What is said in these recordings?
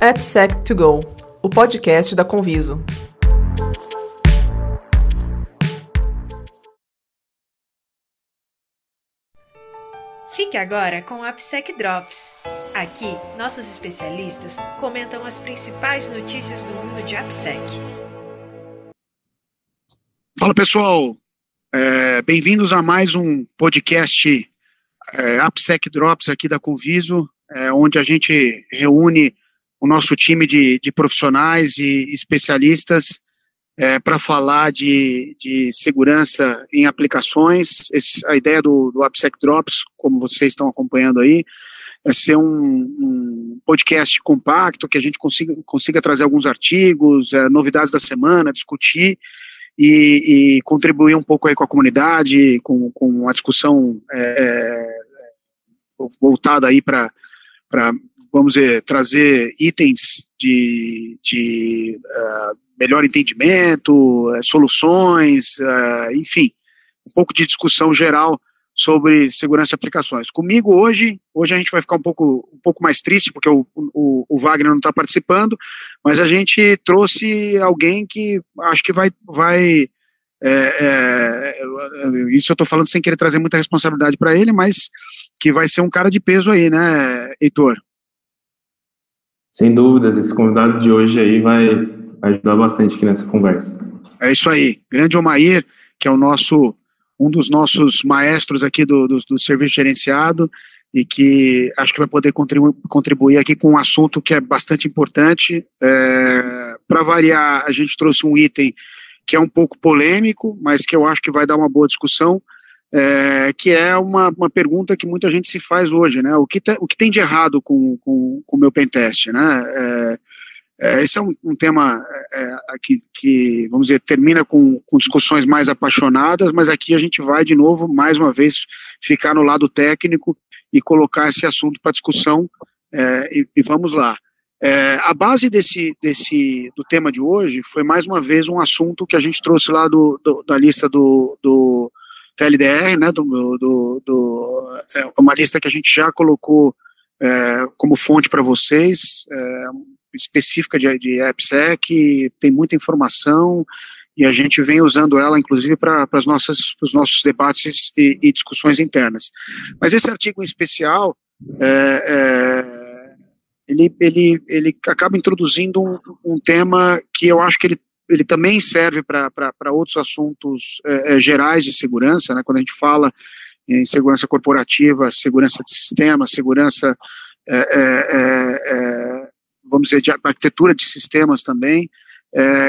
AppSec2Go, o podcast da Conviso. Fique agora com o AppSec Drops. Aqui, nossos especialistas comentam as principais notícias do mundo de AppSec. Fala pessoal, é, bem-vindos a mais um podcast é, AppSec Drops aqui da Conviso, é, onde a gente reúne o nosso time de, de profissionais e especialistas é, para falar de, de segurança em aplicações. Esse, a ideia do, do AppSec Drops, como vocês estão acompanhando aí, é ser um, um podcast compacto, que a gente consiga, consiga trazer alguns artigos, é, novidades da semana, discutir e, e, contribuir um pouco aí com a comunidade, com, com a discussão é, é voltada aí para vamos dizer, trazer itens de, de uh, melhor entendimento, uh, soluções, uh, enfim, um pouco de discussão geral sobre segurança de aplicações. Comigo hoje, hoje a gente vai ficar um pouco, um pouco mais triste, porque o, o, o Wagner não está participando, mas a gente trouxe alguém que acho que vai, vai é, é, isso eu estou falando sem querer trazer muita responsabilidade para ele, mas que vai ser um cara de peso aí, né, Heitor? Sem dúvidas, esse convidado de hoje aí vai ajudar bastante aqui nessa conversa. É isso aí, grande Omair, que é o nosso um dos nossos maestros aqui do, do, do serviço gerenciado e que acho que vai poder contribu contribuir aqui com um assunto que é bastante importante. É, Para variar, a gente trouxe um item que é um pouco polêmico, mas que eu acho que vai dar uma boa discussão, é, que é uma, uma pergunta que muita gente se faz hoje, né? O que, te, o que tem de errado com, com, com o meu pentest, né? É, é, esse é um, um tema é, aqui, que, vamos dizer, termina com, com discussões mais apaixonadas, mas aqui a gente vai, de novo, mais uma vez, ficar no lado técnico e colocar esse assunto para discussão, é, e, e vamos lá. É, a base desse, desse, do tema de hoje foi mais uma vez um assunto que a gente trouxe lá do, do da lista do, do TLDR, né, do, do, do é uma lista que a gente já colocou é, como fonte para vocês, é, específica de, de AppSec, tem muita informação e a gente vem usando ela, inclusive, para os nossos debates e, e, discussões internas. Mas esse artigo em especial, é, é ele, ele, ele acaba introduzindo um, um tema que eu acho que ele, ele também serve para outros assuntos é, é, gerais de segurança, né, quando a gente fala em segurança corporativa, segurança de sistema, segurança, é, é, é, vamos dizer, de arquitetura de sistemas também,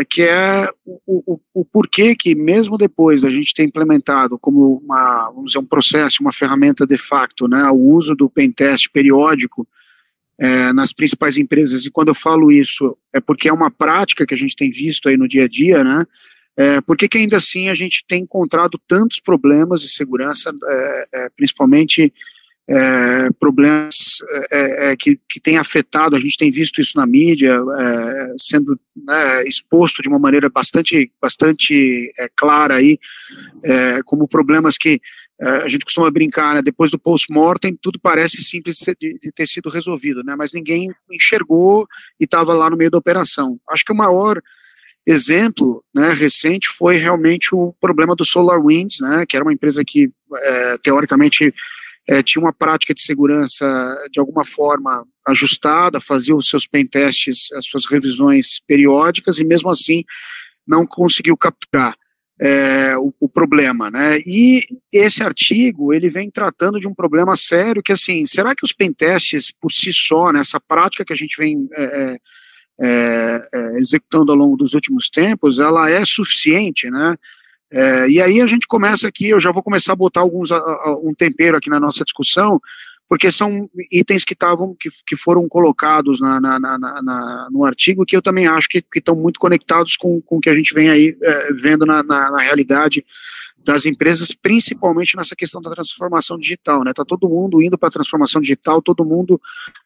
que é o, o, o, porquê que, mesmo depois da gente ter implementado como uma, vamos dizer, um processo, uma ferramenta de facto, né, o uso do pentest periódico é, nas principais empresas, e quando eu falo isso é porque é uma prática que a gente tem visto aí no dia a dia, né? É, por que, ainda assim a gente tem encontrado tantos problemas de segurança, é, é, principalmente é, problemas é, é, que, que têm afetado, a gente tem visto isso na mídia, sendo né, exposto de uma maneira bastante, bastante clara aí, como problemas que é, a gente costuma brincar, né, depois do post-mortem, tudo parece simples de, ter sido resolvido, né, mas ninguém enxergou e estava lá no meio da operação. Acho que o maior exemplo né, recente foi realmente o problema do SolarWinds, né, que era uma empresa que, é, teoricamente, é, tinha uma prática de segurança de alguma forma ajustada, fazia os seus pentests, as suas revisões periódicas, e mesmo assim não conseguiu capturar é, o, o, problema, né? E esse artigo ele vem tratando de um problema sério que assim, será que os pentests por si só, nessa né, prática que a gente vem é, é, é, é, executando ao longo dos últimos tempos, ela é suficiente, né? É, e aí a gente começa aqui, eu já vou começar a botar alguns a, a, um tempero aqui na nossa discussão, porque são itens que estavam que, que foram colocados na, na, na, na, no artigo que eu também acho que estão muito conectados com, com o que a gente vem aí é, vendo na, na, na, realidade das empresas, principalmente nessa questão da transformação digital, né? Tá todo mundo indo para a transformação digital, todo mundo,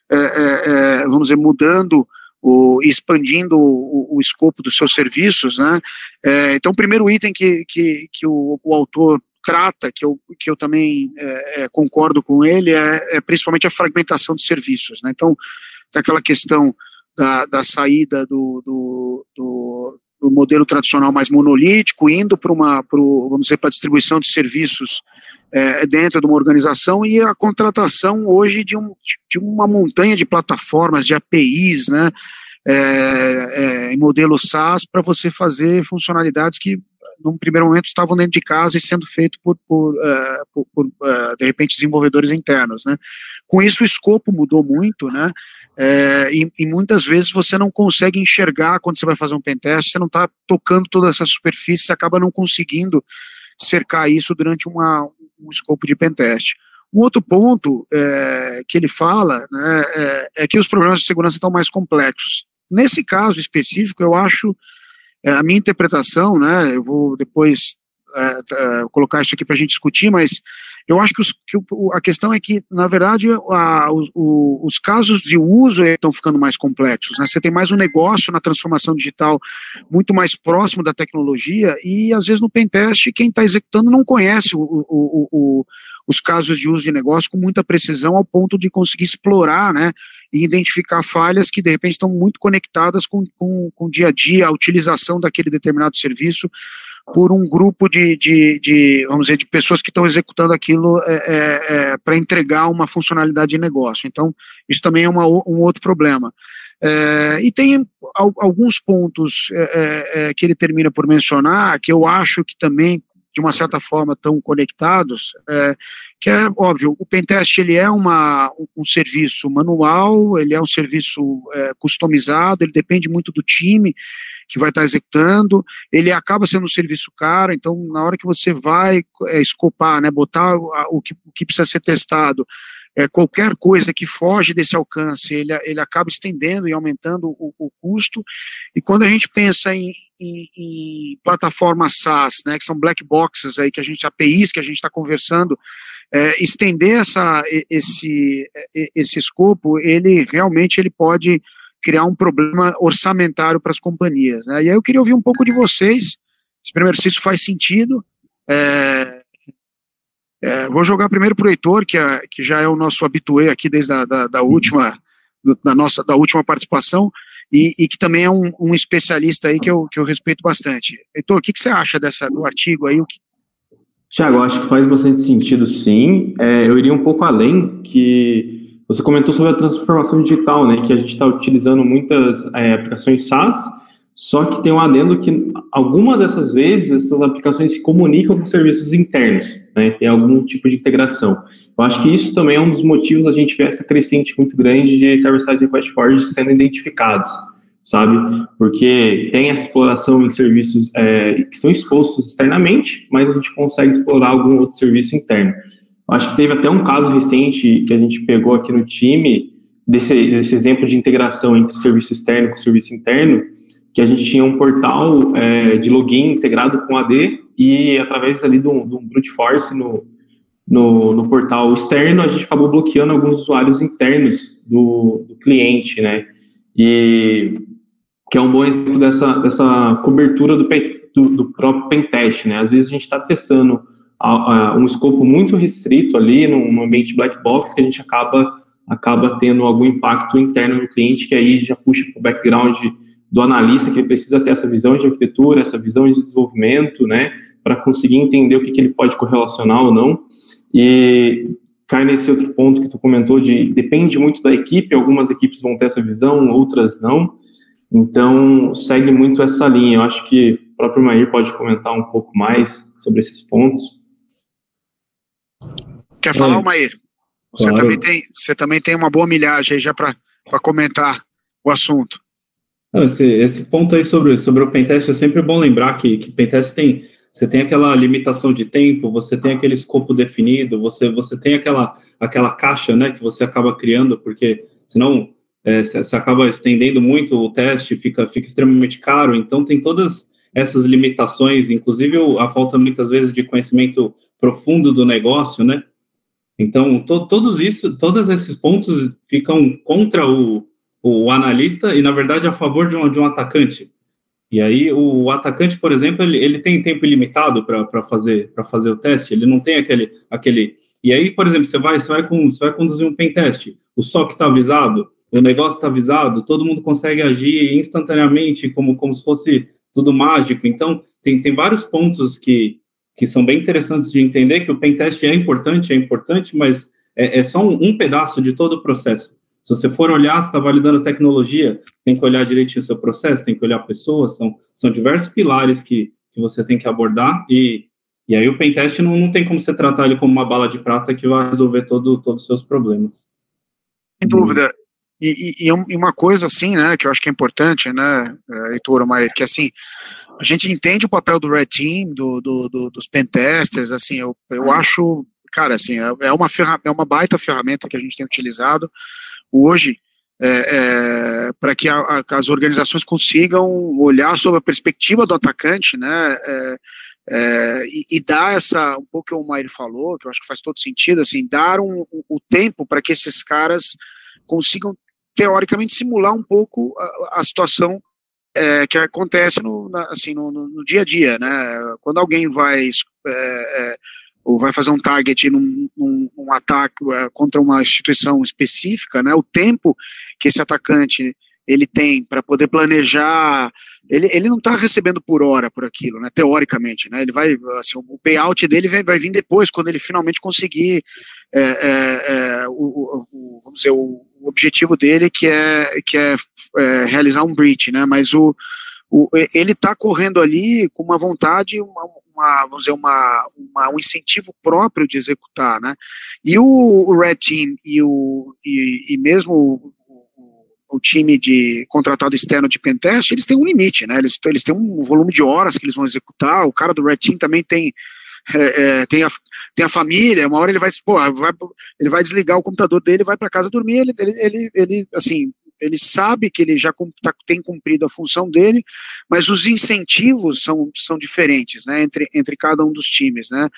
é, é, é, vamos dizer, mudando o, expandindo o, o, escopo dos seus serviços, né? É, então, o primeiro item que, que, que o, o autor trata, que eu, que eu também é, é, concordo com ele, é, é, principalmente a fragmentação de serviços. Né? Então, tem aquela questão da, da saída do, do, do, do, modelo tradicional mais monolítico, indo para uma, pro, vamos dizer, para distribuição de serviços é, dentro de uma organização e a contratação hoje de, um, de uma montanha de plataformas, de APIs, né, é, é, em modelo SaaS para você fazer funcionalidades que num primeiro momento estavam dentro de casa e sendo feito por, por, uh, por, por uh, de repente desenvolvedores internos, né? Com isso o escopo mudou muito, né? É, e, e, muitas vezes você não consegue enxergar quando você vai fazer um pentest, você não está tocando toda essa superfície, você acaba não conseguindo cercar isso durante uma, um escopo de pentest. Um outro ponto é, que ele fala né, é, é, que os problemas de segurança estão mais complexos. Nesse caso específico, eu acho, é, a minha interpretação, né, eu vou depois é, é, colocar isso aqui para a gente discutir, mas eu acho que, os, que a questão é que, na verdade, a, o, os casos de uso estão ficando mais complexos. Né? Você tem mais um negócio na transformação digital muito mais próximo da tecnologia e, às vezes, no pentest, quem está executando não conhece o, o, os casos de uso de negócio com muita precisão ao ponto de conseguir explorar né, e identificar falhas que, de repente, estão muito conectadas com, com, com o dia a dia, a utilização daquele determinado serviço por um grupo de, de, de, vamos dizer, de pessoas que estão executando aquilo é, é, é, para entregar uma funcionalidade de negócio. Então, isso também é uma, um outro problema. É, e tem alguns pontos é, é, que ele termina por mencionar, que eu acho que também de uma certa forma tão conectados, é, que é óbvio, o pentest ele é uma, um, serviço manual, ele é um serviço é, customizado, ele depende muito do time que vai estar executando, ele acaba sendo um serviço caro, então na hora que você vai é, escopar, né, botar o, o, que, o que precisa ser testado, é, qualquer coisa que foge desse alcance, ele, ele acaba estendendo e aumentando o, o custo. E quando a gente pensa em, em, em, plataformas SaaS, né, que são black boxes aí que a gente, APIs que a gente está conversando, é, estender essa, esse, esse escopo, ele realmente ele pode criar um problema orçamentário para as companhias. Né? E aí eu queria ouvir um pouco de vocês, se primeiro se isso faz sentido, é, é, vou jogar primeiro para o Heitor, que, é, que já é o nosso habituê aqui desde a da, da última, da, nossa, da última participação, e, e que também é um, um, especialista aí que eu, que eu respeito bastante. Heitor, o que, que você acha dessa, do artigo aí? Que... Tiago, acho que faz bastante sentido, sim. É, eu iria um pouco além, que você comentou sobre a transformação digital, né, que a gente está utilizando muitas é, aplicações SaaS, só que tem um adendo que algumas dessas vezes essas aplicações se comunicam com serviços internos, né? Tem algum tipo de integração. Eu acho que isso também é um dos motivos a gente ver essa crescente muito grande de server-side request forge sendo identificados, sabe? Porque tem essa exploração em serviços é, que são expostos externamente, mas a gente consegue explorar algum outro serviço interno. Eu acho que teve até um caso recente que a gente pegou aqui no time desse, desse exemplo de integração entre serviço externo com serviço interno que a gente tinha um portal é, de login integrado com AD e através ali de um, brute force no, no, no, portal externo, a gente acabou bloqueando alguns usuários internos do, do cliente, né? E que é um bom exemplo dessa, dessa cobertura do, do, do próprio pentest, né? Às vezes a gente está testando a, a, um escopo muito restrito ali, num ambiente black box, que a gente acaba, acaba tendo algum impacto interno no cliente, que aí já puxa para o background do analista que ele precisa ter essa visão de arquitetura, essa visão de desenvolvimento, né, para conseguir entender o que, que ele pode correlacionar ou não. E cai nesse outro ponto que tu comentou de depende muito da equipe, algumas equipes vão ter essa visão, outras não. Então, segue muito essa linha. Eu acho que o próprio Mair pode comentar um pouco mais sobre esses pontos. Quer falar, é. Mair? Você, claro. também tem, você também tem uma boa milhagem aí já para comentar o assunto. Não, esse, esse ponto aí sobre, sobre o pentest é sempre bom lembrar que, que pentest tem você tem aquela limitação de tempo, você tem aquele escopo definido, você, você tem aquela, aquela caixa né, que você acaba criando, porque senão é, você acaba estendendo muito o teste, fica, fica extremamente caro, então tem todas essas limitações, inclusive a falta muitas vezes de conhecimento profundo do negócio, né? Então, to, todos isso, todos esses pontos ficam contra o, o analista e, na verdade, a favor de um, de um atacante. E aí, o atacante, por exemplo, ele, ele tem tempo ilimitado para fazer, fazer o teste, ele não tem aquele, aquele. E aí, por exemplo, você vai, você vai, com, você vai conduzir um pen teste, o SOC está avisado, o negócio está avisado, todo mundo consegue agir instantaneamente, como, como se fosse tudo mágico. Então, tem, tem vários pontos que, que são bem interessantes de entender, que o pentest é importante, é importante, mas é, é só um, um, pedaço de todo o processo. Se você for olhar, você está validando tecnologia, tem que olhar direitinho o seu processo, tem que olhar pessoas, são, são diversos pilares que, que você tem que abordar, e, e aí o pentest não, não tem como você tratar ele como uma bala de prata que vai resolver todo, todos os seus problemas. Sem dúvida. E, e, e, uma coisa assim, né, que eu acho que é importante, né, é, Heitor, mas que assim, a gente entende o papel do Red Team, do, do, do dos pentesters, assim, eu, eu acho, cara, assim, é, é uma, é uma baita ferramenta que a gente tem utilizado hoje é, é, para que a, a, as organizações consigam olhar sobre a perspectiva do atacante, né, é, é, e, e, dar essa, um pouco que o Mair falou, que eu acho que faz todo sentido, assim, dar um, um, o tempo para que esses caras consigam teoricamente simular um pouco a, a situação é, que acontece no, na, assim, no, no, no, dia a dia, né? Quando alguém vai é, é ou vai fazer um target num, num, ataque é, contra uma instituição específica, né? O tempo que esse atacante ele tem para poder planejar, ele, ele não está recebendo por hora por aquilo, né, teoricamente, né, ele vai, assim, o payout dele vai, vai vir depois, quando ele finalmente conseguir é, é, é, o, o, vamos dizer, o, objetivo dele que é, que é, é realizar um breach, né, mas o, o ele está correndo ali com uma vontade, uma, uma, vamos dizer, uma, uma, um incentivo próprio de executar, né? E o, o Red Team e, o, e, e mesmo o time de contratado externo de pentest, eles têm um limite, né? Eles, eles têm um volume de horas que eles vão executar. O cara do Red Team também tem é, é, tem, a, tem a família, uma hora ele vai, pô, vai, ele vai desligar o computador dele, vai para casa dormir, ele, ele, ele, ele, assim, ele sabe que ele já tá, tem cumprido a função dele, mas os incentivos são, são diferentes, né, entre, entre cada um dos times, né,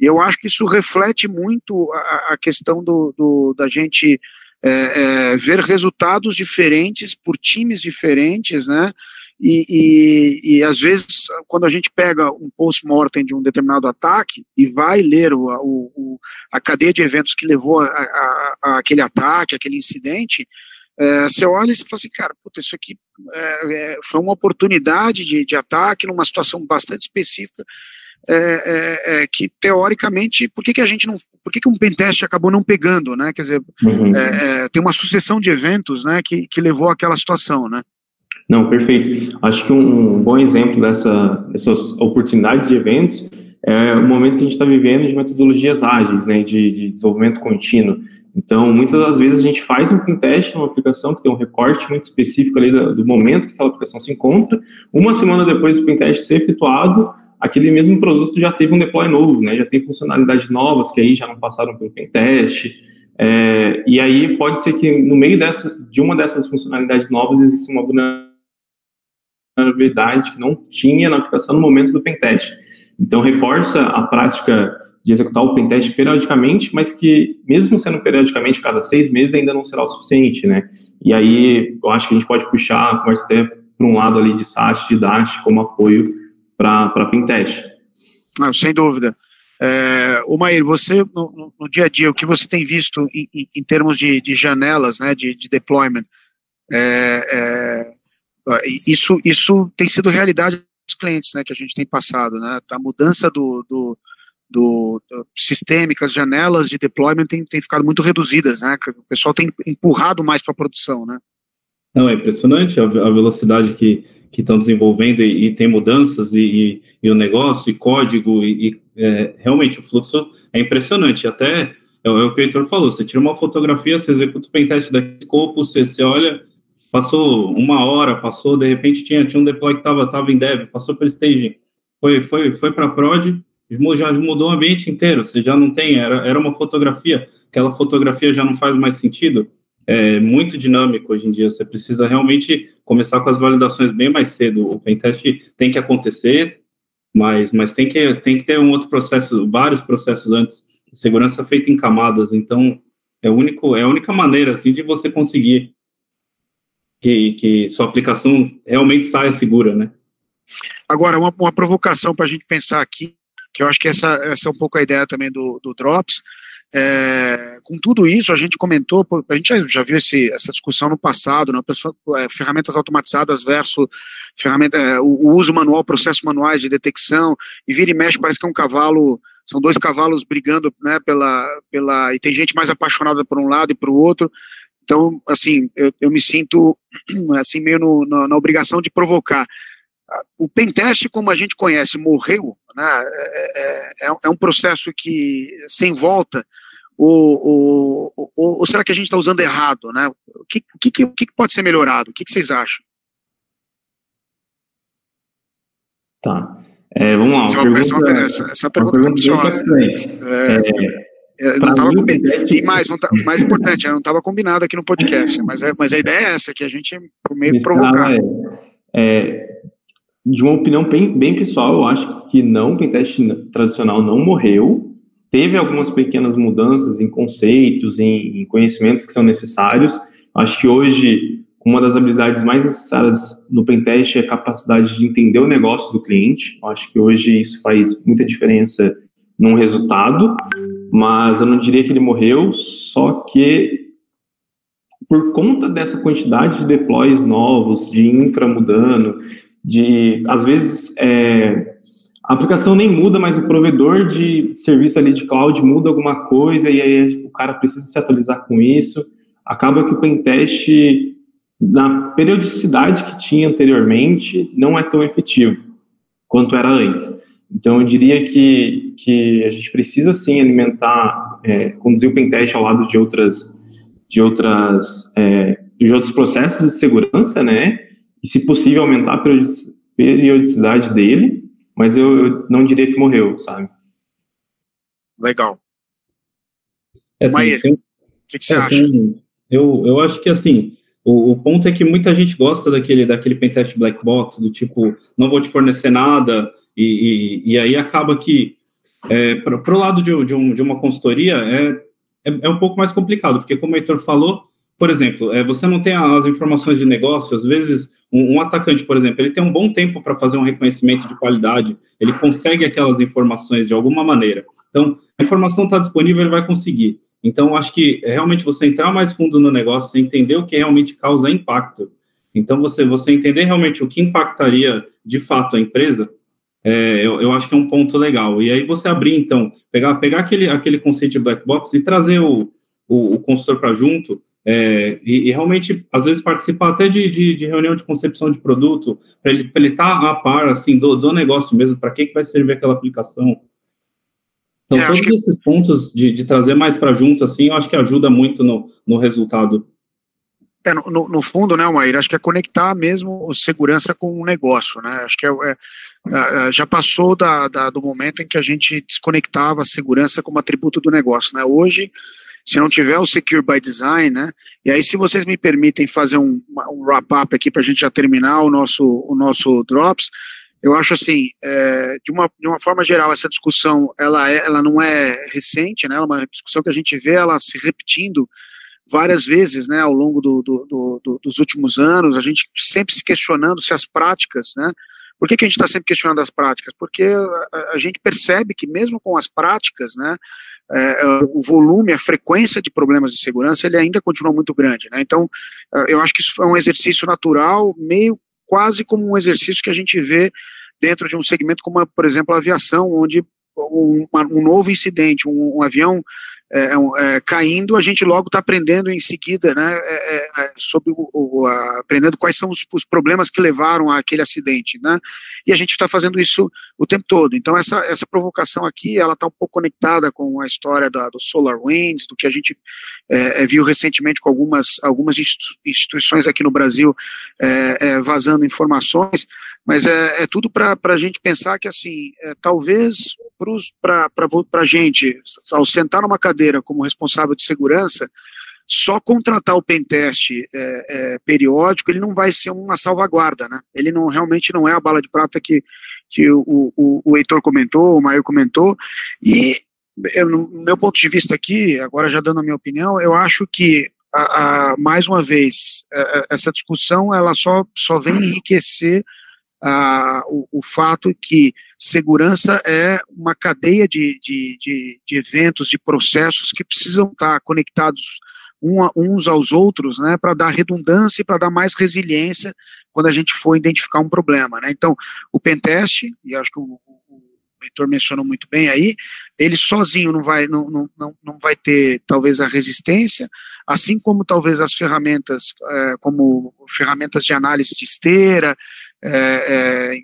e eu acho que isso reflete muito a, a questão do, do, da gente é, é, ver resultados diferentes por times diferentes, né? E, e, e, às vezes, quando a gente pega um post-mortem de um determinado ataque e vai ler o, o, a cadeia de eventos que levou a, a, a aquele ataque, aquele incidente, é, você olha e você fala assim, cara, puta, isso aqui é, é, foi uma oportunidade de, de ataque numa situação bastante específica é, é, é, que teoricamente, por que, que a gente não, por que, que um pentest acabou não pegando, né? Quer dizer, uhum. É, é, tem uma sucessão de eventos, né, que, que levou àquela situação, né? Não, perfeito. Acho que um, bom exemplo dessa, dessas oportunidades de eventos é o momento que a gente está vivendo de metodologias ágeis, né, de, de, desenvolvimento contínuo. Então, muitas das vezes a gente faz um pentest numa aplicação que tem um recorte muito específico ali do, momento que aquela aplicação se encontra. Uma semana depois do pentest ser efetuado, aquele mesmo produto já teve um deploy novo, né? Já tem funcionalidades novas que aí já não passaram pelo pentest. É, e aí pode ser que no meio dessa, de uma dessas funcionalidades novas exista uma vulnerabilidade que não tinha na aplicação no momento do pentest. Então reforça a prática de executar o pentest periodicamente, mas que mesmo sendo periodicamente cada seis meses ainda não será o suficiente, né? E aí eu acho que a gente pode puxar a conversa até para um lado ali de SAT, de DASH como apoio para Pintest. Não, sem dúvida. É, o Maír, você, no, no, dia a dia, o que você tem visto em, em, em termos de, de, janelas, né, de, de deployment, é, é, isso, isso tem sido realidade dos clientes, né, que a gente tem passado, né, a mudança do, do, do, do sistêmicas, janelas de deployment tem, tem ficado muito reduzidas, né, o pessoal tem empurrado mais para a produção, né. Não, é impressionante a, a velocidade que, que estão desenvolvendo e, e, tem mudanças e, e, e, o negócio e código e, é, realmente o fluxo é impressionante. Até é, é, o que o Heitor falou, você tira uma fotografia, você executa o pentest da Scope, você, você olha, passou uma hora, passou, de repente tinha, tinha um deploy que estava tava em dev, passou pelo staging, foi, foi, foi para prod, já mudou o ambiente inteiro, você já não tem, era, era uma fotografia, aquela fotografia já não faz mais sentido, é muito dinâmico hoje em dia. Você precisa realmente começar com as validações bem mais cedo. O pentest tem que acontecer, mas, mas tem, que, tem que ter um outro processo, vários processos antes. Segurança feita em camadas. Então, é, único, é a única maneira assim, de você conseguir que, que sua aplicação realmente saia segura, né? Agora, uma, uma provocação para a gente pensar aqui, que eu acho que essa, essa é um pouco a ideia também do, do Drops, é, com tudo isso, a gente comentou, a gente já, já viu esse, essa discussão no passado, né, pessoa, é, ferramentas automatizadas versus ferramenta, é, o, o, uso manual, processos manuais de detecção, e vira e mexe, parece que é um cavalo, são dois cavalos brigando, né, pela, pela, e tem gente mais apaixonada por um lado e para o outro, então, assim, eu, eu me sinto, assim, meio no, no, na obrigação de provocar. O pentest, como a gente conhece, morreu, né, é, é, é, é um processo que, sem volta, ou, ou, ou, ou será que a gente está usando errado, né? O que, o que, o que pode ser melhorado? O que, que vocês acham? Tá. É, vamos lá. Essa, pergunta, essa, essa pergunta, pergunta é, é, é, não tava. E mais, não tá, mais importante, não estava combinado aqui no podcast, mas, é, mas a ideia é essa, que a gente meio provocar. É, é, de uma opinião bem, bem pessoal, eu acho que não, o pentest tradicional não morreu, teve algumas pequenas mudanças em conceitos, em, em conhecimentos que são necessários. Acho que hoje uma das habilidades mais necessárias no pentest é a capacidade de entender o negócio do cliente. Acho que hoje isso faz muita diferença num resultado, mas eu não diria que ele morreu, só que por conta dessa quantidade de deploys novos, de infra mudando, de às vezes é, a aplicação nem muda, mas o provedor de serviço ali de cloud muda alguma coisa e aí o cara precisa se atualizar com isso. Acaba que o pentest, na periodicidade que tinha anteriormente, não é tão efetivo quanto era antes. Então, eu diria que, que a gente precisa, sim, alimentar, é, conduzir o pentest ao lado de outras, de outras, é, de outros processos de segurança, né? E, se possível, aumentar a periodicidade dele mas eu, eu não diria que morreu, sabe? Legal. É, Maíra, o que, que, você é, acha? Tem, eu, eu acho que, assim, o, o, ponto é que muita gente gosta daquele, daquele pentest black box, do tipo, não vou te fornecer nada, e, e, e aí acaba que, é, para o lado de, de, um, de uma consultoria, é, é, é, um pouco mais complicado, porque como o Heitor falou, por exemplo, é, você não tem as informações de negócio, às vezes um, um atacante, por exemplo, ele tem um bom tempo para fazer um reconhecimento de qualidade, ele consegue aquelas informações de alguma maneira. Então, a informação está disponível, ele vai conseguir. Então, acho que realmente você entrar mais fundo no negócio, você entender o que realmente causa impacto. Então, você, você entender realmente o que impactaria de fato a empresa, é, eu, eu, acho que é um ponto legal. E aí você abrir, então, pegar, pegar aquele, aquele conceito de black box e trazer o, o, o consultor para junto, é, e, e, realmente, às vezes, participar até de, de, de reunião de concepção de produto, para ele estar tá a par assim, do, do negócio mesmo, para que, que vai servir aquela aplicação. Então, é, todos que... esses pontos de, de trazer mais para junto, assim, eu acho que ajuda muito no, no resultado. É, no, no, fundo, né, Maíra, acho que é conectar mesmo segurança com o negócio, né, acho que é, é, é, já passou da, da, do momento em que a gente desconectava a segurança como atributo do negócio, né, hoje se não tiver o Secure by Design, né? E aí, se vocês me permitem fazer um, um wrap-up aqui para a gente já terminar o nosso, o nosso Drops, eu acho assim, é, de, uma, de uma forma geral, essa discussão, ela, é, ela não é recente, né? Ela é uma discussão que a gente vê ela se repetindo várias vezes, né, ao longo do, do, do, dos últimos anos, a gente sempre se questionando se as práticas, né, por que, que a gente está sempre questionando as práticas? Porque a, a, gente percebe que mesmo com as práticas, né, é, é, o volume, a frequência de problemas de segurança, ele ainda continua muito grande. Né? Então, é, eu acho que isso é um exercício natural, meio quase como um exercício que a gente vê dentro de um segmento como, por exemplo, a aviação, onde um, um novo incidente, um, um avião é, é, é, caindo, a gente logo está aprendendo em seguida, né, é, é, é, sobre o, o a, aprendendo quais são os, os, problemas que levaram àquele acidente, né, e a gente está fazendo isso o tempo todo. Então essa, essa provocação aqui, ela está um pouco conectada com a história da, do SolarWinds, do que a gente viu recentemente com algumas algumas instituições aqui no Brasil vazando informações, mas é, tudo para a gente pensar que assim, talvez para a gente, ao sentar numa cadeira como responsável de segurança, só contratar o pentest é, é, periódico, ele não vai ser uma salvaguarda, né? Ele não realmente não é a bala de prata que, que o, o, o Heitor comentou, o Maior comentou, e eu, no meu ponto de vista aqui, agora já dando a minha opinião, eu acho que a, a, mais uma vez, a, essa discussão ela só, só vem enriquecer ah, o, o, fato que segurança é uma cadeia de, de, de, de eventos, de processos que precisam estar conectados um, uns aos outros, né, para dar redundância e para dar mais resiliência quando a gente for identificar um problema, né. Então, o pentest, e acho que o, Heitor mencionou muito bem aí, ele sozinho não vai, não, não, não vai ter talvez a resistência, assim como talvez as ferramentas, é, como ferramentas de análise de esteira, é, é, é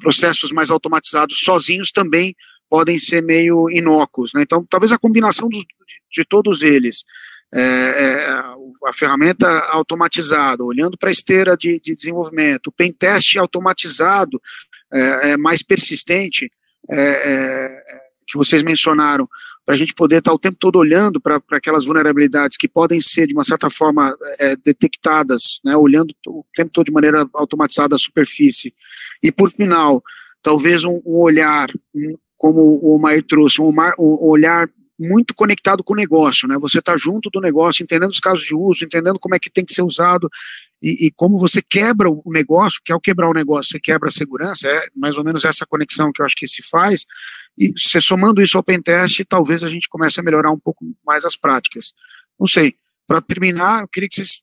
processos mais automatizados sozinhos também podem ser meio inócuos. Né? Então, talvez a combinação dos, de, de todos eles, é, a ferramenta automatizada, olhando para a esteira de, de desenvolvimento, o pentest automatizado, mais persistente, é, que vocês mencionaram, para a gente poder estar tá o tempo todo olhando para aquelas vulnerabilidades que podem ser, de uma certa forma, é, detectadas, né, olhando o tempo todo de maneira automatizada a superfície. E, por final, talvez um, um olhar, um, como o Mair trouxe, um, um olhar muito conectado com o negócio, né? Você está junto do negócio, entendendo os casos de uso, entendendo como é que tem que ser usado e, e, como você quebra o negócio, que ao quebrar o negócio você quebra a segurança, é mais ou menos essa conexão que eu acho que se faz, e você somando isso ao pentest, talvez a gente comece a melhorar um pouco mais as práticas. Não sei, para terminar, eu queria que vocês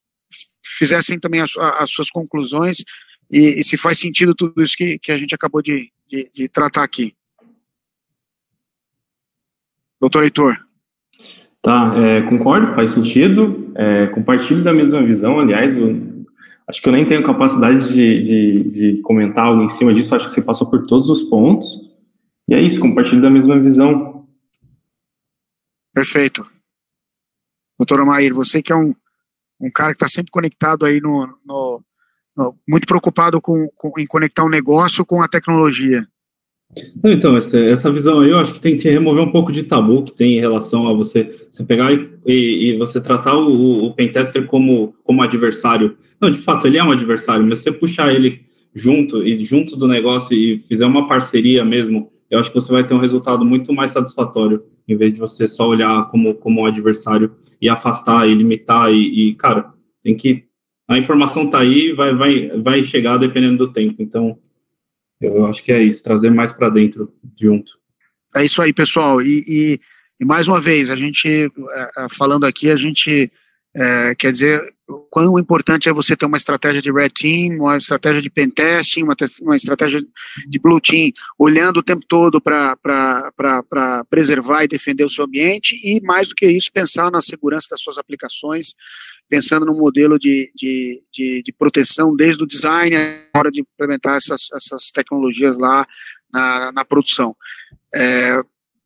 fizessem também as, as suas conclusões e, e, se faz sentido tudo isso que, que a gente acabou de, de, de tratar aqui. Doutor Heitor. Tá, é, concordo, faz sentido. É, compartilho da mesma visão, aliás, eu, acho que eu nem tenho capacidade de, de, de, comentar algo em cima disso, acho que você passou por todos os pontos. E é isso, compartilho da mesma visão. Perfeito. Doutor Amair, você que é um, um cara que está sempre conectado aí no, no, no muito preocupado com, com, em conectar o um negócio com a tecnologia. Então, essa, essa visão aí eu acho que tem que remover um pouco de tabu que tem em relação a você, você pegar e, e, e você tratar o, o pentester como, como adversário. Não, de fato, ele é um adversário, mas você puxar ele junto e junto do negócio e fizer uma parceria mesmo, eu acho que você vai ter um resultado muito mais satisfatório, em vez de você só olhar como, como um adversário e afastar e limitar e, e cara, tem que a informação tá aí, vai, vai, vai chegar dependendo do tempo. Então, eu acho que é isso, trazer mais para dentro junto. É isso aí, pessoal. E, e, e mais uma vez, a gente, é, é, falando aqui, a gente é, quer dizer quão importante é você ter uma estratégia de red team, uma estratégia de pentesting, uma, uma estratégia de blue team, olhando o tempo todo para preservar e defender o seu ambiente e, mais do que isso, pensar na segurança das suas aplicações, pensando no modelo de, de, de, de proteção desde o design a hora de implementar essas, essas tecnologias lá na, na produção. É,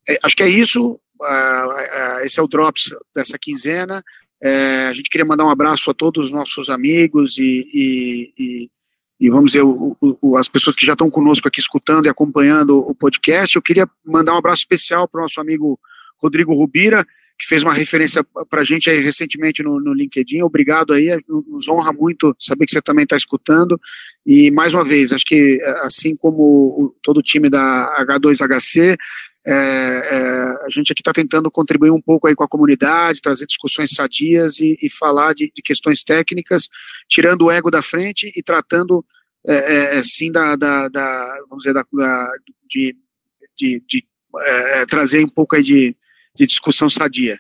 é, acho que é isso. Uh, uh, esse é o Drops dessa quinzena. É, a gente queria mandar um abraço a todos os nossos amigos e, e, e, e vamos dizer, o, o, as pessoas que já estão conosco aqui escutando e acompanhando o podcast. Eu queria mandar um abraço especial para o nosso amigo Rodrigo Rubira, que fez uma referência para a gente aí recentemente no, no, LinkedIn. Obrigado aí, nos honra muito saber que você também está escutando. E mais uma vez, acho que assim como todo o time da H2HC, é, é, a gente aqui está tentando contribuir um pouco aí com a comunidade, trazer discussões sadias e, e falar de, de, questões técnicas, tirando o ego da frente e tratando, é, é, é sim, da, da, da, vamos dizer, da, da de, de, de é, trazer um pouco aí de, de discussão sadia.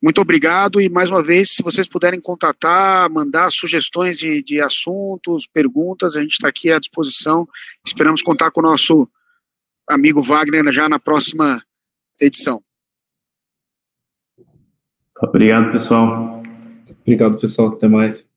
Muito obrigado e mais uma vez, se vocês puderem contatar, mandar sugestões de, de assuntos, perguntas, a gente está aqui à disposição. Esperamos contar com o nosso amigo Wagner já na próxima edição. Obrigado, pessoal. Obrigado, pessoal. Até mais.